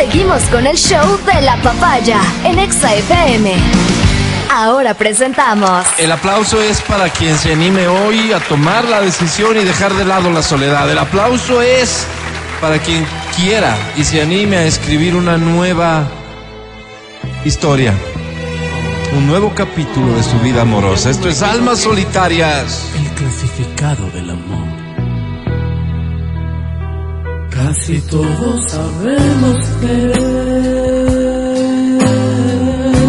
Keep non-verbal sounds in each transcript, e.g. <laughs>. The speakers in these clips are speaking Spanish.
Seguimos con el show de la papaya en Exa FM. Ahora presentamos. El aplauso es para quien se anime hoy a tomar la decisión y dejar de lado la soledad. El aplauso es para quien quiera y se anime a escribir una nueva historia. Un nuevo capítulo de su vida amorosa. Esto es Almas Solitarias. El clasificado del amor. Casi todos sabemos que...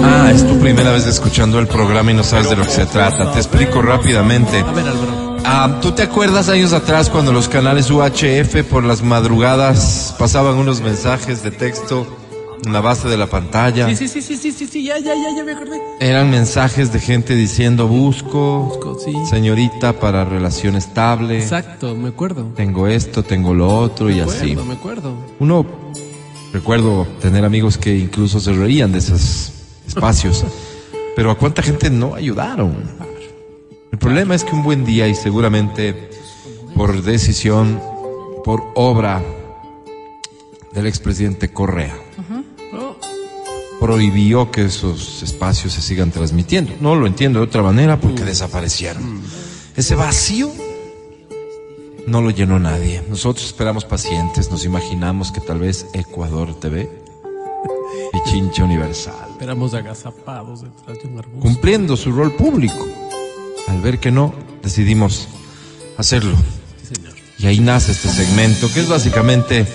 Ah, es tu primera vez escuchando el programa y no sabes de lo que se trata. Te explico rápidamente. A ver, Álvaro. Ah, ¿Tú te acuerdas años atrás cuando los canales UHF por las madrugadas pasaban unos mensajes de texto en la base de la pantalla? Sí, sí, sí, sí, sí, sí, sí, ya, ya, ya, ya me acordé. Eran mensajes de gente diciendo busco, Busco, sí. señorita para relación estable, Exacto, me acuerdo. tengo esto, tengo lo otro y Me así. acuerdo, me acuerdo. Uno, recuerdo tener amigos que incluso se reían de esos espacios, <laughs> pero a cuánta gente no ayudaron. El problema es que un buen día y seguramente por decisión, por obra del expresidente Correa, Oh, prohibió que esos espacios se sigan transmitiendo. No lo entiendo de otra manera porque desaparecieron. Ese vacío no lo llenó nadie. Nosotros esperamos pacientes, nos imaginamos que tal vez Ecuador TV y Chincha Universal, esperamos agazapados detrás de un arbusto. cumpliendo su rol público. Al ver que no, decidimos hacerlo. Sí, señor. Y ahí nace este segmento, que es básicamente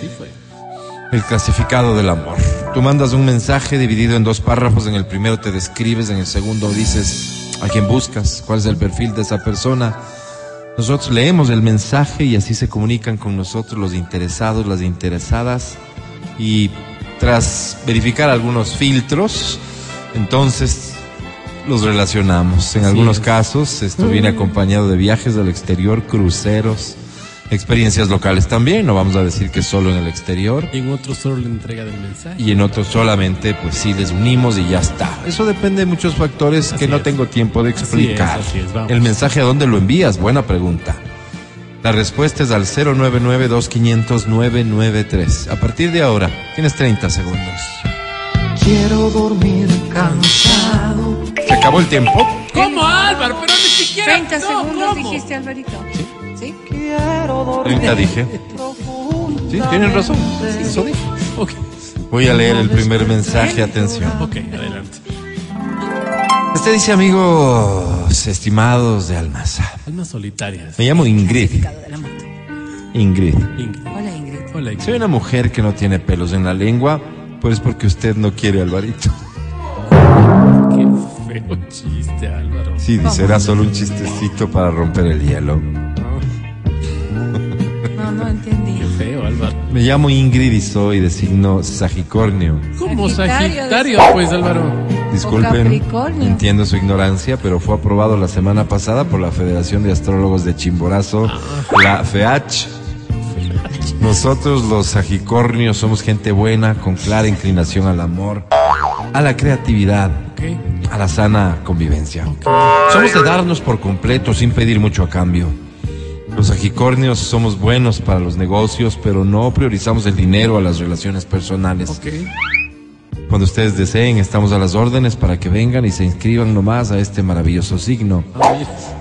el clasificado del amor. Tú mandas un mensaje dividido en dos párrafos, en el primero te describes, en el segundo dices a quién buscas, cuál es el perfil de esa persona. Nosotros leemos el mensaje y así se comunican con nosotros los interesados, las interesadas y tras verificar algunos filtros, entonces los relacionamos. En algunos es. casos esto viene acompañado de viajes al exterior, cruceros, experiencias locales también, no vamos a decir que solo en el exterior Y en otro solo la entrega del mensaje. y en otros solamente pues sí les unimos y ya está. Eso depende de muchos factores que no es. tengo tiempo de explicar. así es, vamos. El mensaje a dónde lo envías, buena pregunta. La respuesta es al 099-2500-993. A partir de ahora, tienes 30 segundos. Quiero dormir cansado. ¿Se acabó el tiempo? ¿Cómo, Álvaro? Pero ni siquiera. 30 no, segundos ¿cómo? dijiste, Alvarito. ¿Sí? Quiero dormir 30 dije. Sí, tienen razón. Eso dije. Ok, Voy a leer el primer mensaje, atención. ok, adelante. Este dice amigos estimados de Almaza. Almas solitarias. Me llamo Ingrid. Ingrid. Ingrid. Hola, Ingrid. Hola, Ingrid. Soy una mujer que no tiene pelos en la lengua, pues porque usted no quiere Alvarito. Qué feo chiste, Álvaro. Sí, dice, era solo un chistecito para romper el hielo. Me llamo Ingrid y soy de signo Sagicornio. ¿Cómo Sagitario, Sagitario, pues, Álvaro? Disculpen, entiendo su ignorancia, pero fue aprobado la semana pasada por la Federación de Astrólogos de Chimborazo, la FEACH. Nosotros los Sagicornios somos gente buena, con clara inclinación al amor, a la creatividad, Ok. a la sana convivencia. Somos de darnos por completo sin pedir mucho a cambio. Los agicornios somos buenos para los negocios, pero no priorizamos el dinero a las relaciones personales. Cuando ustedes deseen, estamos a las órdenes para que vengan y se inscriban nomás a este maravilloso signo.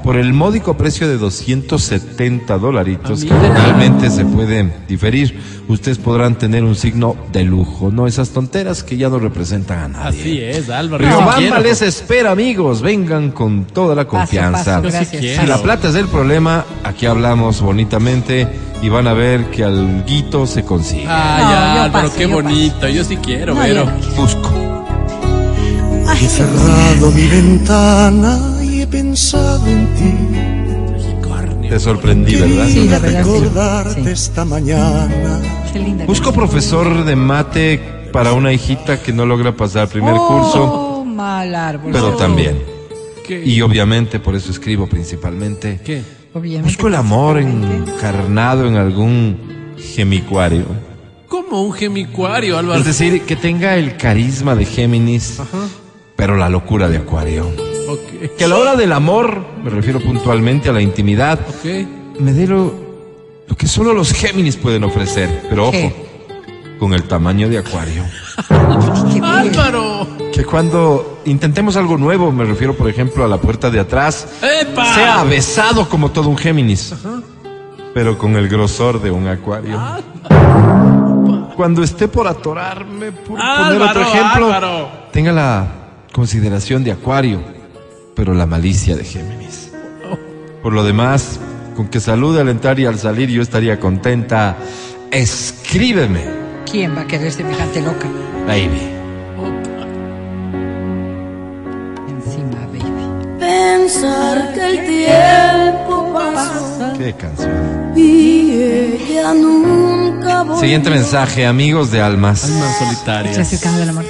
Por el módico precio de 270 dolaritos, que realmente se puede diferir, ustedes podrán tener un signo de lujo, no esas tonteras que ya no representan a nadie. Así es, Álvaro. Riobamba les espera, amigos. Vengan con toda la confianza. paso. Si la plata es el problema, aquí hablamos bonitamente y van a ver que al guito se consigue. Ay, No, yo Álvaro, paso, qué bonito. Yo sí quiero, No, pero. yo no. Busco. He cerrado mi ventana y he pensado en ti. Te sorprendí, ¿verdad? Sí, la verdad, sí. recordarte Sí. esta mañana. Qué linda. Busco profesor de mate para una hijita que no logra pasar primer oh, curso, mal árbol. pero también. ¿Qué? Y obviamente por eso escribo principalmente. ¿Qué? Obviamente, Busco el amor encarnado en algún gemicuario. Como un gemicuario, Álvaro. Es decir, que tenga el carisma de Géminis, pero la locura de Acuario. Ok. Que a la hora del amor, me refiero puntualmente a la intimidad, Ok. me dé lo, lo que solo los Géminis pueden ofrecer. Pero ojo, ¿Qué? con el tamaño de acuario. <laughs> Álvaro. Que cuando intentemos algo nuevo, me refiero por ejemplo a la puerta de atrás, ¡Epa! sea besado como todo un Géminis, pero con el grosor de un acuario. Cuando esté por atorarme, por poner otro ejemplo, Álvaro. tenga la consideración de acuario, pero la malicia de Géminis. Por lo demás, con que salude al entrar y al salir yo estaría contenta. Escríbeme, ¿Quién va a querer semejante loca? baby. Pensar que el tiempo pasó Qué canción. y ella nunca volvió. Siguiente mensaje, amigos de almas. Almas solitarias. Clasificando del amor.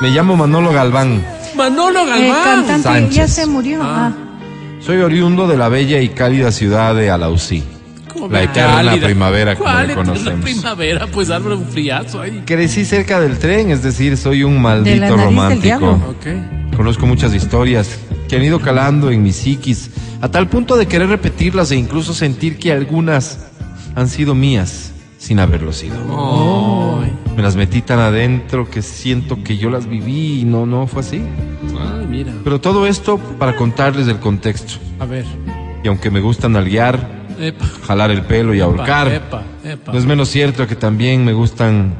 Me llamo Manolo Galván. Manolo Galván. cantante, Sánchez. ya se murió. Ah. Ah. Soy oriundo de la bella y cálida ciudad de Alausí. ¿Cómo La eterna cálida? primavera, como ¿Cuál le eterna conocemos. primavera? Pues Álvaro, un friazo ahí. Crecí cerca del tren, es decir, soy un De la maldito romántico. Conozco muchas historias que han ido calando en mi psiquis, a tal punto de querer repetirlas e incluso sentir que algunas han sido mías sin haberlo sido. Me las metí tan adentro que siento que yo las viví y no, no fue así. mira. Pero todo esto para contarles el contexto. A ver. Y aunque me gusta nalguear, Epa. jalar el pelo y ahorcar, Epa, epa. no es menos cierto que también me gustan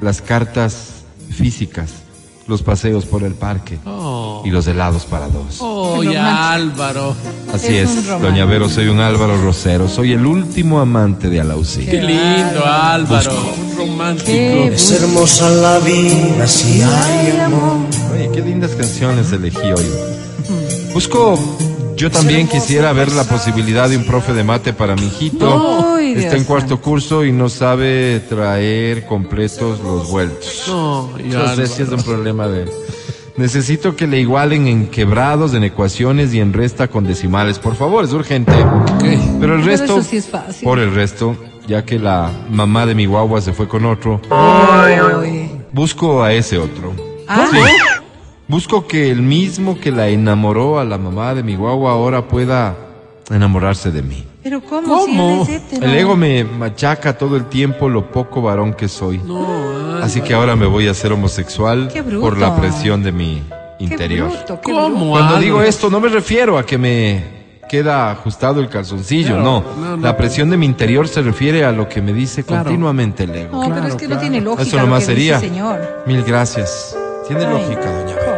las cartas físicas, los paseos por el parque Oh, y los helados para dos. oh ya. Álvaro. Así Es doña Vero, soy un Álvaro Rosero, soy el último amante de Alausí. Qué lindo, Álvaro. Un romántico. Qué Es hermosa la vida si hay amor. Oye, qué lindas canciones elegí hoy. Busco, yo también quisiera ver la posibilidad de un profe de mate para mi hijito. Uy, Dios Está en cuarto santo. curso y no sabe traer completos los vueltos. No, y Entonces sí es un problema de. Necesito que le igualen en quebrados, en ecuaciones y en resta con decimales. Por favor, es urgente. Ok. Pero el Pero resto, eso sí es fácil. por el resto, ya que la mamá de mi guagua se fue con otro, Uy. busco a ese otro. Ah, Sí. Busco que el mismo que la enamoró a la mamá de mi guagua ahora pueda enamorarse de mí. pero ¿cómo? Si ¿Cómo? él. El ego me machaca todo el tiempo lo poco varón que soy. No. Así que ahora me voy a hacer homosexual por la presión de mi Qué interior. bruto, qué ¿Cómo, bruto. Cuando Álvaro? digo esto no me refiero a que me queda ajustado el calzoncillo, Claro, no. no, no. La presión de mi interior se refiere a lo que me dice Claro. continuamente el ego. No, pero es que no tiene lógica Eso lo nomás que sería. dice, señor. Mil gracias. Tiene Ay, lógica, doña Bea.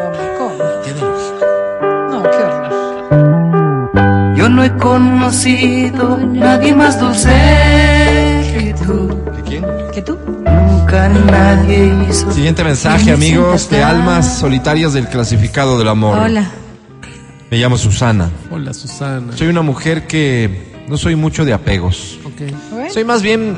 Yo no he conocido nadie más dulce que tú. ¿Qué quién? ¿Que tú? Nunca nadie hizo. Siguiente mensaje, Me amigos de almas solitarias del clasificado del amor. Hola. Me llamo Susana. Hola, Susana. Soy una mujer que no soy mucho de apegos. Ok. Bueno, Soy más bien.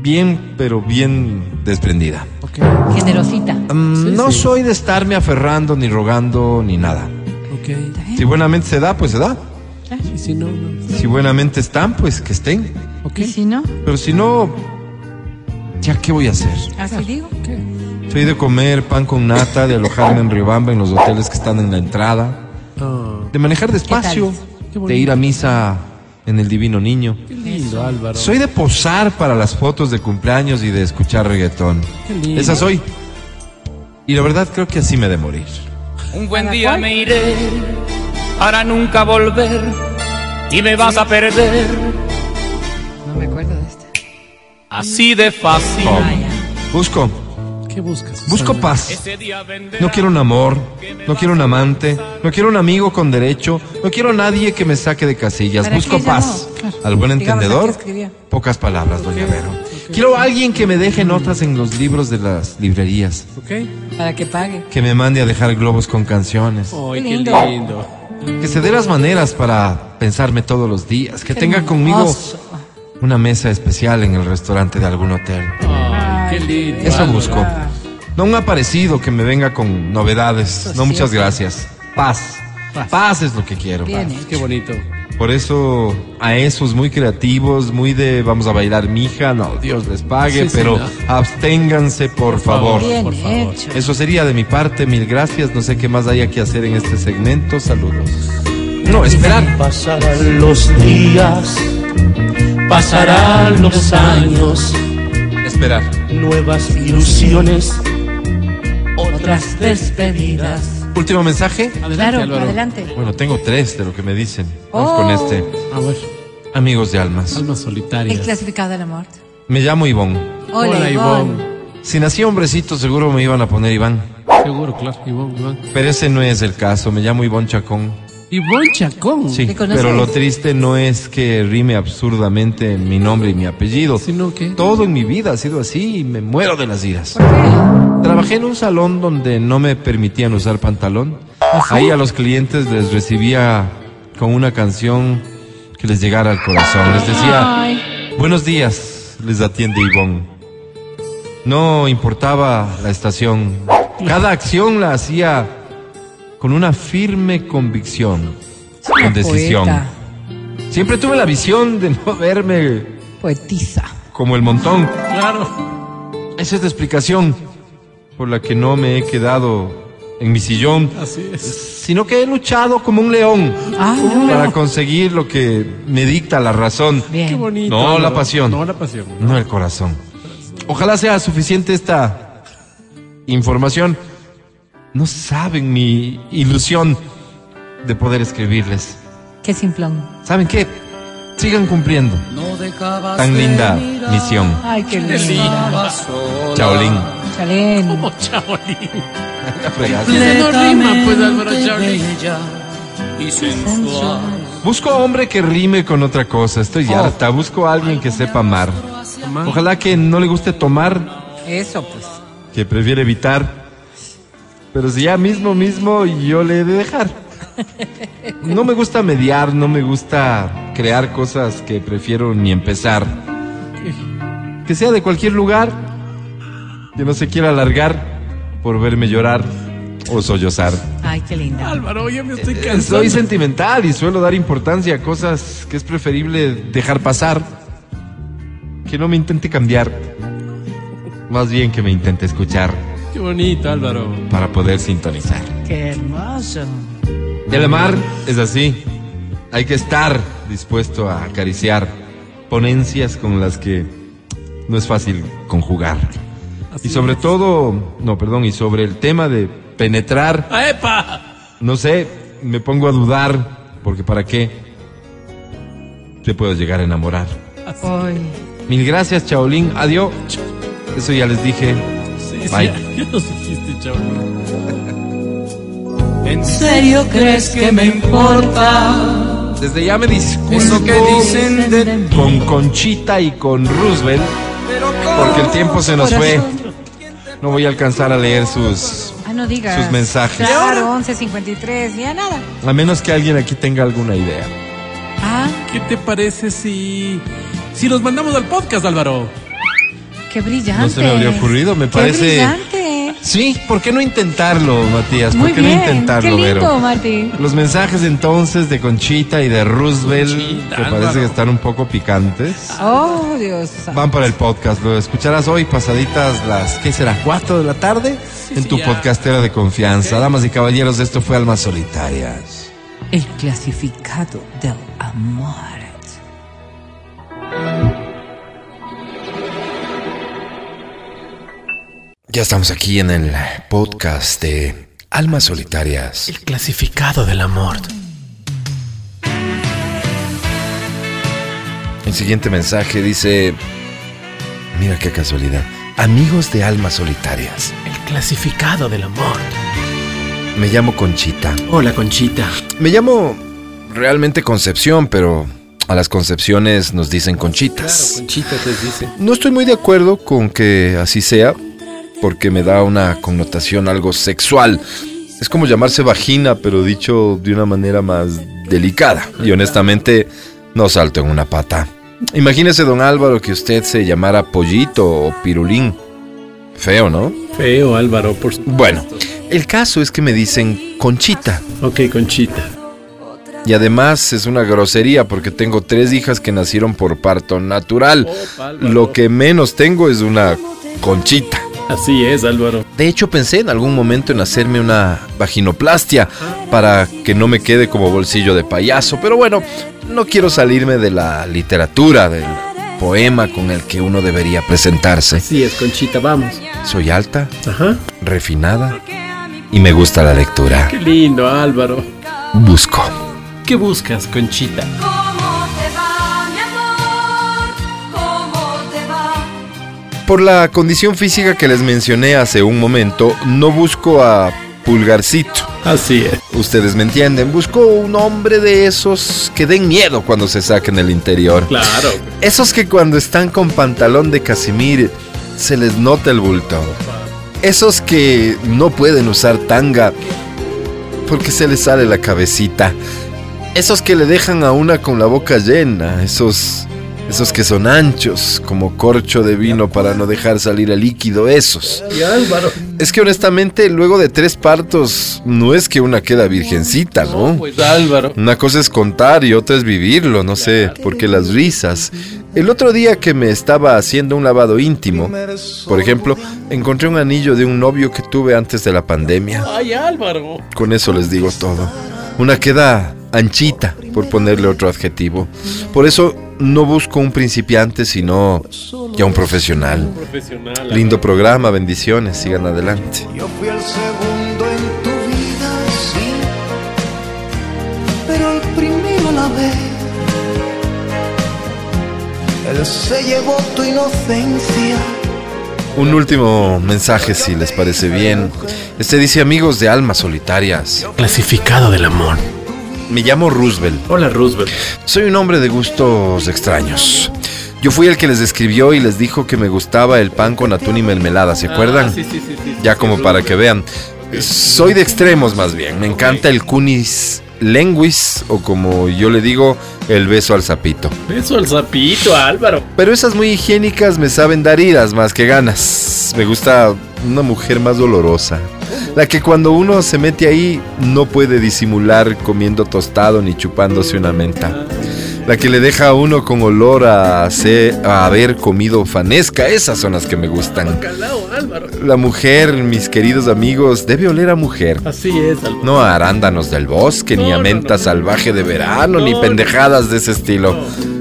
Bien, pero bien desprendida. Ok. Generosita. Mm, Sí, no sí. soy de estarme aferrando, ni rogando, ni nada. Si buenamente se da, pues se da. Y si no, no. Si buenamente están, pues que estén. Ok. ¿Y si no? Pero si no, ¿ya qué voy a hacer? Así digo. Ok. Soy de comer pan con nata, de alojarme en Riobamba en los hoteles que están en la entrada, Ah, de manejar despacio, de ir a misa en el Divino Niño. qué lindo, Álvaro. Soy de posar para las fotos de cumpleaños y de escuchar reggaetón. Qué lindo. Esa soy. Y la verdad creo que así me de morir. Un buen día me iré para nunca volver y me vas a perder No me acuerdo de este. así de fácil. Oh. Busco, ¿Qué buscas? Busco paz. No quiero un amor, no quiero un amante, no quiero un amigo con derecho, no quiero a nadie que me saque de casillas. ¿Para Busco paz. Claro. Al buen entendedor, pocas palabras, doña Vero. Quiero a alguien que me deje notas en los libros de las librerías, Ok. Para que pague. que me mande a dejar globos con canciones, Ay, Qué lindo. que se dé las maneras para pensarme todos los días, que tenga conmigo una mesa especial en el restaurante de algún hotel. Qué lindo. Eso busco. No un aparecido que me venga con novedades. No, muchas gracias. Paz. Paz. Paz es lo que quiero. Bien Qué hecho. bonito. Por eso a esos muy creativos, muy de vamos a bailar mija, no, Dios les pague, Sí, sí, pero no. absténganse por, favor. favor. Bien por favor. hecho. Eso sería de mi parte, mil gracias. No sé qué más haya que hacer en este segmento. Saludos. No, esperar. Pasarán los días, pasarán los años Esperar. Nuevas ilusiones, otras despedidas. Último mensaje. Adelante, Claro, Álvaro. adelante. Bueno, tengo tres de lo que me dicen. Vamos Oh. con este. A ver, Amigos de almas. almas El solitarias. clasificado de la muerte. Me llamo Ivón. Hola, Hola. Si nací hombrecito, seguro me iban a poner Iván. Seguro, claro. Ivón, Iván. Pero ese no es el caso. Me llamo Ivón Chacón. Ivón Chacón. Sí, pero lo triste no es que rime absurdamente mi nombre y mi apellido. Sino que. Todo en mi vida ha sido así y me muero de las iras. ¿Por qué? Trabajé en un salón donde no me permitían usar pantalón. Ahí a los clientes les recibía con una canción que les llegara al corazón. Les decía, Ay. buenos días, les atiende Ivón. No importaba la estación. Cada acción la hacía con una firme convicción, con decisión. poeta. Siempre tuve la visión de no <laughs> verme Poetisa. como el montón. Claro. Esa es la explicación por la que no me he quedado en mi sillón, Así es. sino que he luchado como un león Ah, no. para conseguir lo que me dicta la razón, Bien. Qué bonito. No, la pasión. No, la pasión. no el corazón. Ojalá sea suficiente esta información. No saben mi ilusión de poder escribirles. Qué simplón. ¿Saben qué? Sigan cumpliendo No tan de linda mirar. misión. Ay, qué linda. Chaolín. Chaolín. Fregaste. Dice, no rima, pues, Álvaro Chaolín. y sensual. Busco hombre que rime con otra cosa. Estoy Oh. harta. Busco a alguien que sepa amar. Amar. Ojalá que no le guste tomar, Eso, pues. que prefiere evitar. Pero si ya mismo, mismo, yo le he de dejar. No me gusta mediar, no me gusta crear cosas que prefiero ni empezar. Que sea de cualquier lugar, que no se quiera alargar por verme llorar o sollozar. Ay, qué linda. Álvaro, ya me estoy Eh, cansando. Soy sentimental y suelo dar importancia a cosas que es preferible dejar pasar. Que no me intente cambiar. Más bien que me intente escuchar Qué bonito, Álvaro. para poder sintonizar. Qué hermoso. El amar es así. Hay que estar dispuesto a acariciar ponencias con las que no es fácil conjugar. Así Y sobre es. todo, no, perdón, y sobre el tema de penetrar, ¡Ah, ¡Epa! no sé, me pongo a dudar, porque ¿para qué te puedo llegar a enamorar? Mil gracias, Chaolín. Adiós. Eso ya les dije. Sí, Bye. Ya nos dijiste, Chaolín. ¿En serio crees que me importa Desde ya me disculpo eso que dicen de con Conchita y con Roosevelt, porque el tiempo se nos fue. No voy a alcanzar a leer sus... Ah, no digas. Sus mensajes. Claro, 11.53. Ya nada. A menos que alguien aquí tenga alguna idea. Ah, ¿Qué te parece si. si los mandamos al podcast, Álvaro? qué brillante. No se me habría ocurrido, me Qué parece... brillante. Sí, ¿por qué no intentarlo, Matías? ¿Por Muy qué bien. no intentarlo, qué lindo, Vero? Martín. Los mensajes entonces de Conchita y de Roosevelt, Conchita, ¿te parece que están un poco picantes? Oh, Dios. Van para el podcast, lo escucharás hoy pasaditas las, ¿qué será? ¿Cuatro de la tarde? en sí, tu ya. podcastera de confianza. Damas y caballeros, esto fue Almas Solitarias. El clasificado del amor. Ya estamos aquí en el podcast de Almas Solitarias. El clasificado del amor. El siguiente mensaje dice, mira qué casualidad, amigos de Almas Solitarias, El clasificado del amor. me llamo Conchita. Hola, Conchita. Me llamo realmente Concepción, pero a las Concepciones nos dicen Conchitas. Conchita te dice. No estoy muy de acuerdo con que así sea, porque me da una connotación algo sexual. Es como llamarse vagina, pero dicho de una manera más delicada. Y honestamente, no salto en una pata. Imagínese, don Álvaro, que usted se llamara Pollito o Pirulín. Feo, ¿no? Feo, Álvaro, por Bueno, el caso es que me dicen Conchita. Ok, Conchita. Y además es una grosería porque tengo tres hijas que nacieron por parto natural. Lo que menos tengo es una conchita. Así es, Álvaro. De hecho pensé en algún momento en hacerme una vaginoplastia para que no me quede como bolsillo de payaso. Pero bueno, no quiero salirme de la literatura, del poema con el que uno debería presentarse. Sí, es Conchita, vamos. Soy alta, Ajá. refinada y me gusta la lectura. Qué lindo, Álvaro. Busco. ¿Qué buscas, Conchita? Por la condición física que les mencioné hace un momento, no busco a Pulgarcito. Así es. Ustedes me entienden, busco un hombre de esos que den miedo cuando se saquen el interior. Claro. Esos que cuando están con pantalón de casimir se les nota el bulto. Esos que no pueden usar tanga porque se les sale la cabecita. Esos que le dejan a una con la boca llena. Esos, esos que son anchos como corcho de vino para no dejar salir el líquido. Esos. Es que honestamente luego de tres partos no es que una queda virgencita, ¿no? Pues Álvaro. Una cosa es contar y otra es vivirlo, no sé, porque las risas. El otro día que me estaba haciendo un lavado íntimo, por ejemplo, encontré un anillo de un novio que tuve antes de la pandemia. Ay, Álvaro. Con eso les digo todo. Una queda anchita, por ponerle otro adjetivo. Por eso no busco un principiante, sino ya un profesional. Profesional. Lindo programa, bendiciones, sigan adelante. Yo fui el segundo en tu vida, sí, pero el primero la vez. Él se llevó tu inocencia. Un último mensaje, si les parece bien. Este dice amigos de almas solitarias. Clasificado del amor. Me llamo Roosevelt. Hola, Roosevelt. Soy un hombre de gustos extraños. Yo fui el que les escribió y les dijo que me gustaba el pan con atún y mermelada, ¿se acuerdan? Ah, sí, sí, sí, sí, ya sí, como para que vean. Soy de extremos más bien. Me encanta el cunis lenguis o como yo le digo, el beso al sapito. Beso al sapito, Álvaro. Pero esas muy higiénicas me saben dar iras más que ganas. Me gusta una mujer más dolorosa. La que cuando uno se mete ahí no puede disimular comiendo tostado ni chupándose una menta. La que le deja a uno con olor a, hacer- a haber comido fanesca. Esas son las que me gustan. La mujer, mis queridos amigos, debe oler a mujer. Así es, Álvaro. No a arándanos del bosque, ni a menta no. salvaje de verano, No, ni pendejadas de ese estilo.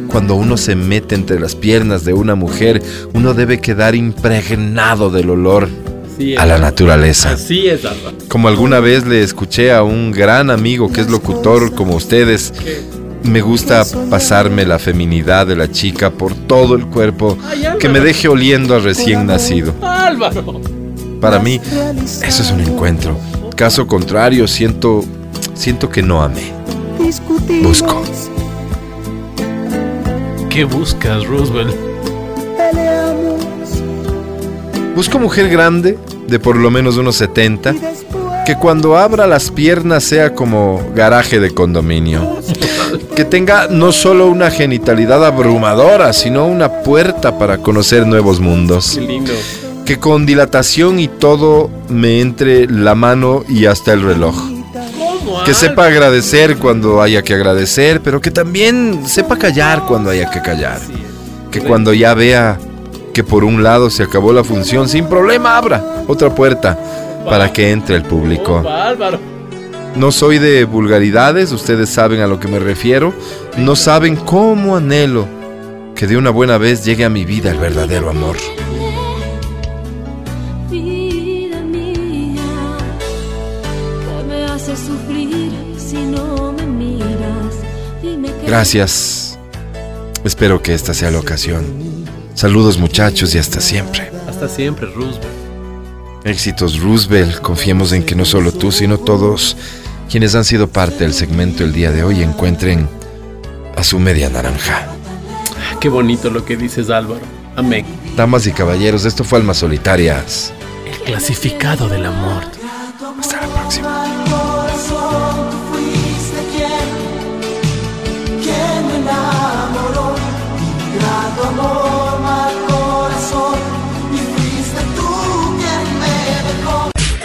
Cuando uno se mete entre las piernas de una mujer, uno debe quedar impregnado del olor Así es. a la naturaleza. Así es. Como alguna vez le escuché a un gran amigo que es locutor como ustedes, me gusta pasarme la feminidad de la chica por todo el cuerpo, que me deje oliendo a recién nacido. Álvaro. Para mí, eso es un encuentro. Caso contrario, siento, siento que no amé. Busco. ¿Qué buscas, Roosevelt? Busco mujer grande, de por lo menos unos 70, que cuando abra las piernas sea como garaje de condominio. Que tenga no solo una genitalidad abrumadora, sino una puerta para conocer nuevos mundos. Qué lindo. Que con dilatación y todo me entre la mano y hasta el reloj. ¿Cómo, Que sepa agradecer cuando haya que agradecer, pero que también sepa callar cuando haya que callar. Que cuando ya vea que por un lado se acabó la función, sin problema abra otra puerta para que entre el público. Álvaro. No soy de vulgaridades, ustedes saben a lo que me refiero. No saben cómo anhelo que de una buena vez llegue a mi vida el verdadero amor. Vida mía, que me hace sufrir si no me miras. Dime que Gracias. Espero que esta sea la ocasión. Saludos muchachos y hasta siempre. Hasta siempre, Roosevelt. Éxitos Roosevelt, confiemos en que no solo tú, sino todos quienes han sido parte del segmento el día de hoy encuentren a su media naranja. Qué bonito lo que dices, Álvaro. Amén. Damas y caballeros, esto fue Almas Solitarias. El clasificado del amor.